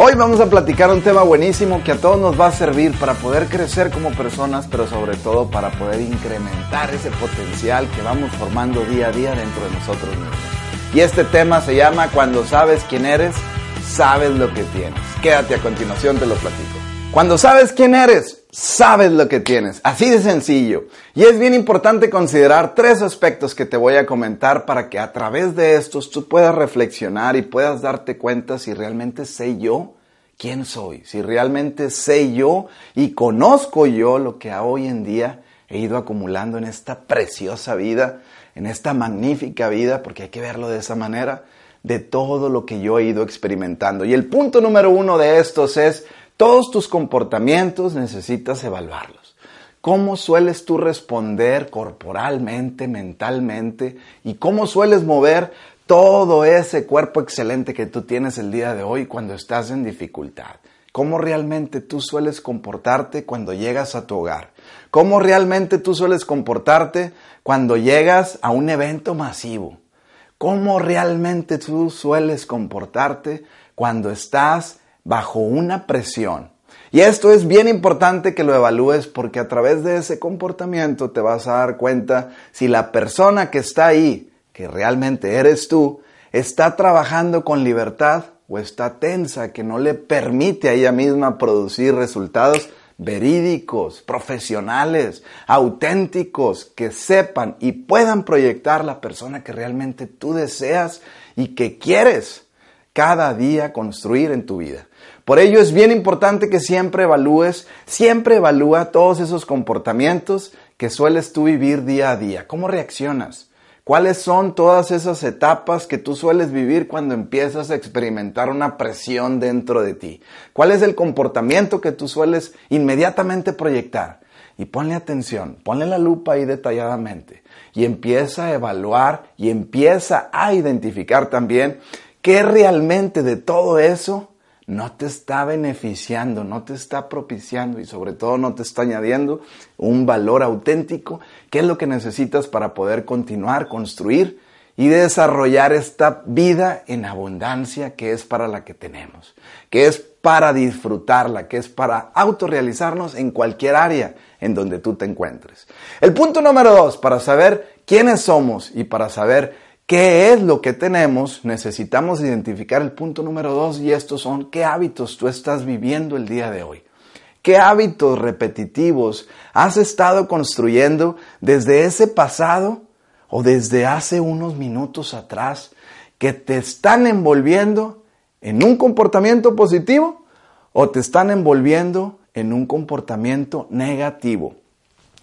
Hoy vamos a platicar un tema buenísimo que a todos nos va a servir para poder crecer como personas, pero sobre todo para poder incrementar ese potencial que vamos formando día a día dentro de nosotros mismos. Y este tema se llama Cuando sabes quién eres, sabes lo que tienes. Quédate a continuación, te lo platico. Cuando sabes quién eres, sabes lo que tienes. Así de sencillo. Y es bien importante considerar tres aspectos que te voy a comentar para que a través de estos tú puedas reflexionar y puedas darte cuenta si realmente sé yo quién soy, si realmente sé yo y conozco yo lo que hoy en día he ido acumulando en esta preciosa vida, en esta magnífica vida, porque hay que verlo de esa manera, de todo lo que yo he ido experimentando. Y el punto número uno de estos es, todos tus comportamientos necesitas evaluarlos. ¿Cómo sueles tú responder corporalmente, mentalmente? ¿Y cómo sueles mover todo ese cuerpo excelente que tú tienes el día de hoy cuando estás en dificultad? ¿Cómo realmente tú sueles comportarte cuando llegas a tu hogar? ¿Cómo realmente tú sueles comportarte cuando llegas a un evento masivo? ¿Cómo realmente tú sueles comportarte cuando estás bajo una presión. Y esto es bien importante que lo evalúes porque a través de ese comportamiento te vas a dar cuenta si la persona que está ahí, que realmente eres tú, está trabajando con libertad o está tensa, que no le permite a ella misma producir resultados verídicos, profesionales, auténticos, que sepan y puedan proyectar la persona que realmente tú deseas y que quieres cada día construir en tu vida. Por ello es bien importante que siempre evalúes, siempre evalúa todos esos comportamientos que sueles tú vivir día a día. ¿Cómo reaccionas? ¿Cuáles son todas esas etapas que tú sueles vivir cuando empiezas a experimentar una presión dentro de ti? ¿Cuál es el comportamiento que tú sueles inmediatamente proyectar? Y ponle atención, ponle la lupa ahí detalladamente y empieza a evaluar y empieza a identificar también qué realmente de todo eso no te está beneficiando, no te está propiciando y sobre todo no te está añadiendo un valor auténtico, que es lo que necesitas para poder continuar, construir y desarrollar esta vida en abundancia que es para la que tenemos, que es para disfrutarla, que es para autorrealizarnos en cualquier área en donde tú te encuentres. El punto número dos, para saber quiénes somos y para saber ¿Qué es lo que tenemos? Necesitamos identificar el punto número dos y estos son qué hábitos tú estás viviendo el día de hoy. ¿Qué hábitos repetitivos has estado construyendo desde ese pasado o desde hace unos minutos atrás que te están envolviendo en un comportamiento positivo o te están envolviendo en un comportamiento negativo?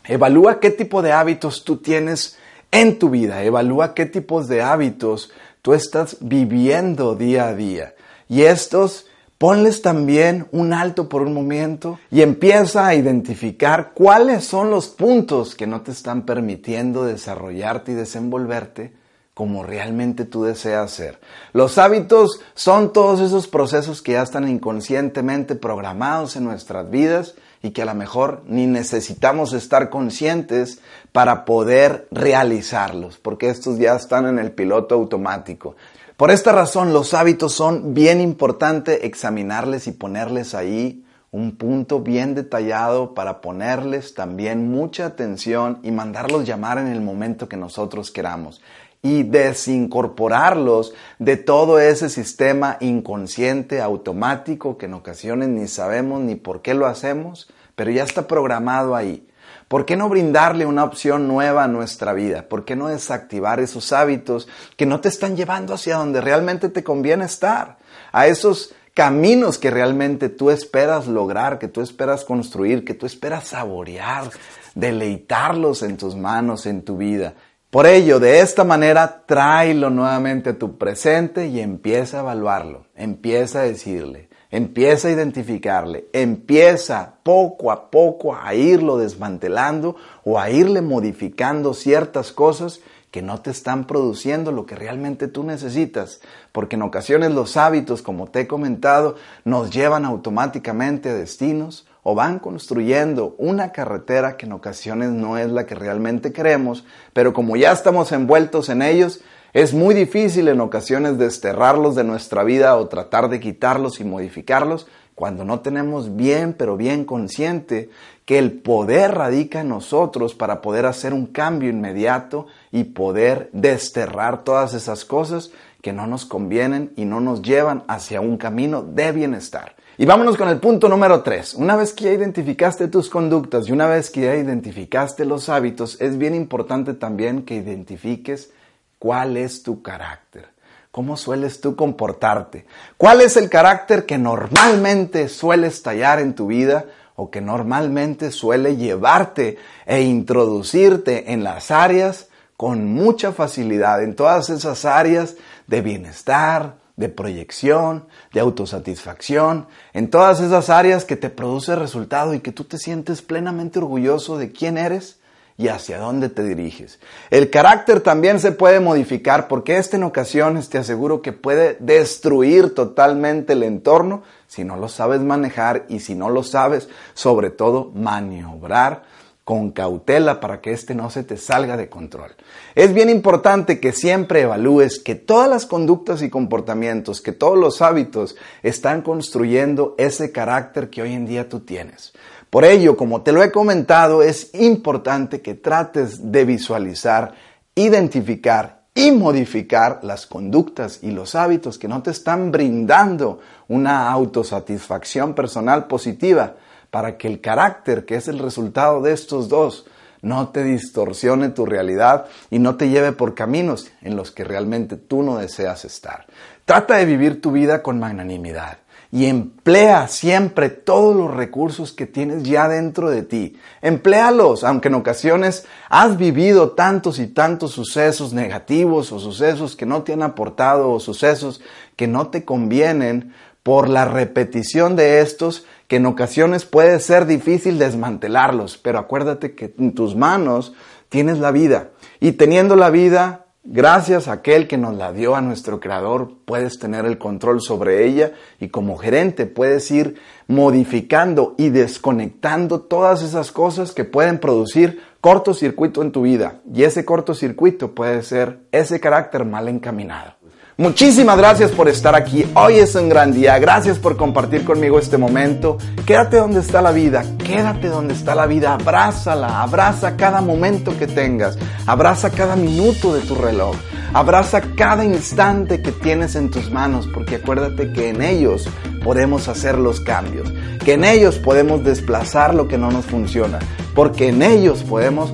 Evalúa qué tipo de hábitos tú tienes en tu vida. Evalúa qué tipos de hábitos tú estás viviendo día a día. Y estos, ponles también un alto por un momento y empieza a identificar cuáles son los puntos que no te están permitiendo desarrollarte y desenvolverte como realmente tú deseas ser. Los hábitos son todos esos procesos que ya están inconscientemente programados en nuestras vidas y que a lo mejor ni necesitamos estar conscientes para poder realizarlos, porque estos ya están en el piloto automático. Por esta razón, los hábitos son bien importante examinarles y ponerles ahí un punto bien detallado para ponerles también mucha atención y mandarlos llamar en el momento que nosotros queramos y desincorporarlos de todo ese sistema inconsciente, automático, que en ocasiones ni sabemos ni por qué lo hacemos, pero ya está programado ahí. ¿Por qué no brindarle una opción nueva a nuestra vida? ¿Por qué no desactivar esos hábitos que no te están llevando hacia donde realmente te conviene estar? A esos caminos que realmente tú esperas lograr, que tú esperas construir, que tú esperas saborear, deleitarlos en tus manos, en tu vida. Por ello, de esta manera, tráelo nuevamente a tu presente y empieza a evaluarlo. Empieza a decirle, empieza a identificarle, empieza poco a poco a irlo desmantelando o a irle modificando ciertas cosas que no te están produciendo lo que realmente tú necesitas, porque en ocasiones los hábitos, como te he comentado, nos llevan automáticamente a destinos o van construyendo una carretera que en ocasiones no es la que realmente queremos, pero como ya estamos envueltos en ellos, es muy difícil en ocasiones desterrarlos de nuestra vida o tratar de quitarlos y modificarlos cuando no tenemos bien, pero bien consciente que el poder radica en nosotros para poder hacer un cambio inmediato y poder desterrar todas esas cosas que no nos convienen y no nos llevan hacia un camino de bienestar. Y vámonos con el punto número 3. Una vez que ya identificaste tus conductas y una vez que ya identificaste los hábitos, es bien importante también que identifiques cuál es tu carácter. ¿Cómo sueles tú comportarte? ¿Cuál es el carácter que normalmente suele estallar en tu vida o que normalmente suele llevarte e introducirte en las áreas con mucha facilidad, en todas esas áreas de bienestar, de proyección, de autosatisfacción, en todas esas áreas que te produce resultado y que tú te sientes plenamente orgulloso de quién eres y hacia dónde te diriges. El carácter también se puede modificar porque este en ocasiones te aseguro que puede destruir totalmente el entorno si no lo sabes manejar y si no lo sabes sobre todo maniobrar con cautela para que este no se te salga de control. Es bien importante que siempre evalúes que todas las conductas y comportamientos, que todos los hábitos están construyendo ese carácter que hoy en día tú tienes. Por ello, como te lo he comentado, es importante que trates de visualizar, identificar y modificar las conductas y los hábitos que no te están brindando una autosatisfacción personal positiva para que el carácter, que es el resultado de estos dos, no te distorsione tu realidad y no te lleve por caminos en los que realmente tú no deseas estar. Trata de vivir tu vida con magnanimidad y emplea siempre todos los recursos que tienes ya dentro de ti. Empléalos, aunque en ocasiones has vivido tantos y tantos sucesos negativos o sucesos que no te han aportado o sucesos que no te convienen por la repetición de estos que en ocasiones puede ser difícil desmantelarlos, pero acuérdate que en tus manos tienes la vida y teniendo la vida, gracias a aquel que nos la dio a nuestro Creador, puedes tener el control sobre ella y como gerente puedes ir modificando y desconectando todas esas cosas que pueden producir cortocircuito en tu vida y ese cortocircuito puede ser ese carácter mal encaminado. Muchísimas gracias por estar aquí. Hoy es un gran día. Gracias por compartir conmigo este momento. Quédate donde está la vida. Quédate donde está la vida. Abrázala. Abraza cada momento que tengas. Abraza cada minuto de tu reloj. Abraza cada instante que tienes en tus manos. Porque acuérdate que en ellos podemos hacer los cambios. Que en ellos podemos desplazar lo que no nos funciona. Porque en ellos podemos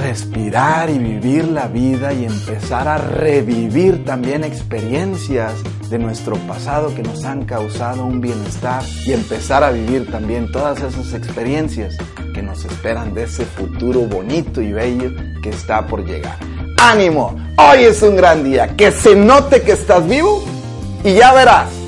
respirar y vivir la vida y empezar a revivir también experiencias de nuestro pasado que nos han causado un bienestar y empezar a vivir también todas esas experiencias que nos esperan de ese futuro bonito y bello que está por llegar. ¡Ánimo! Hoy es un gran día. Que se note que estás vivo y ya verás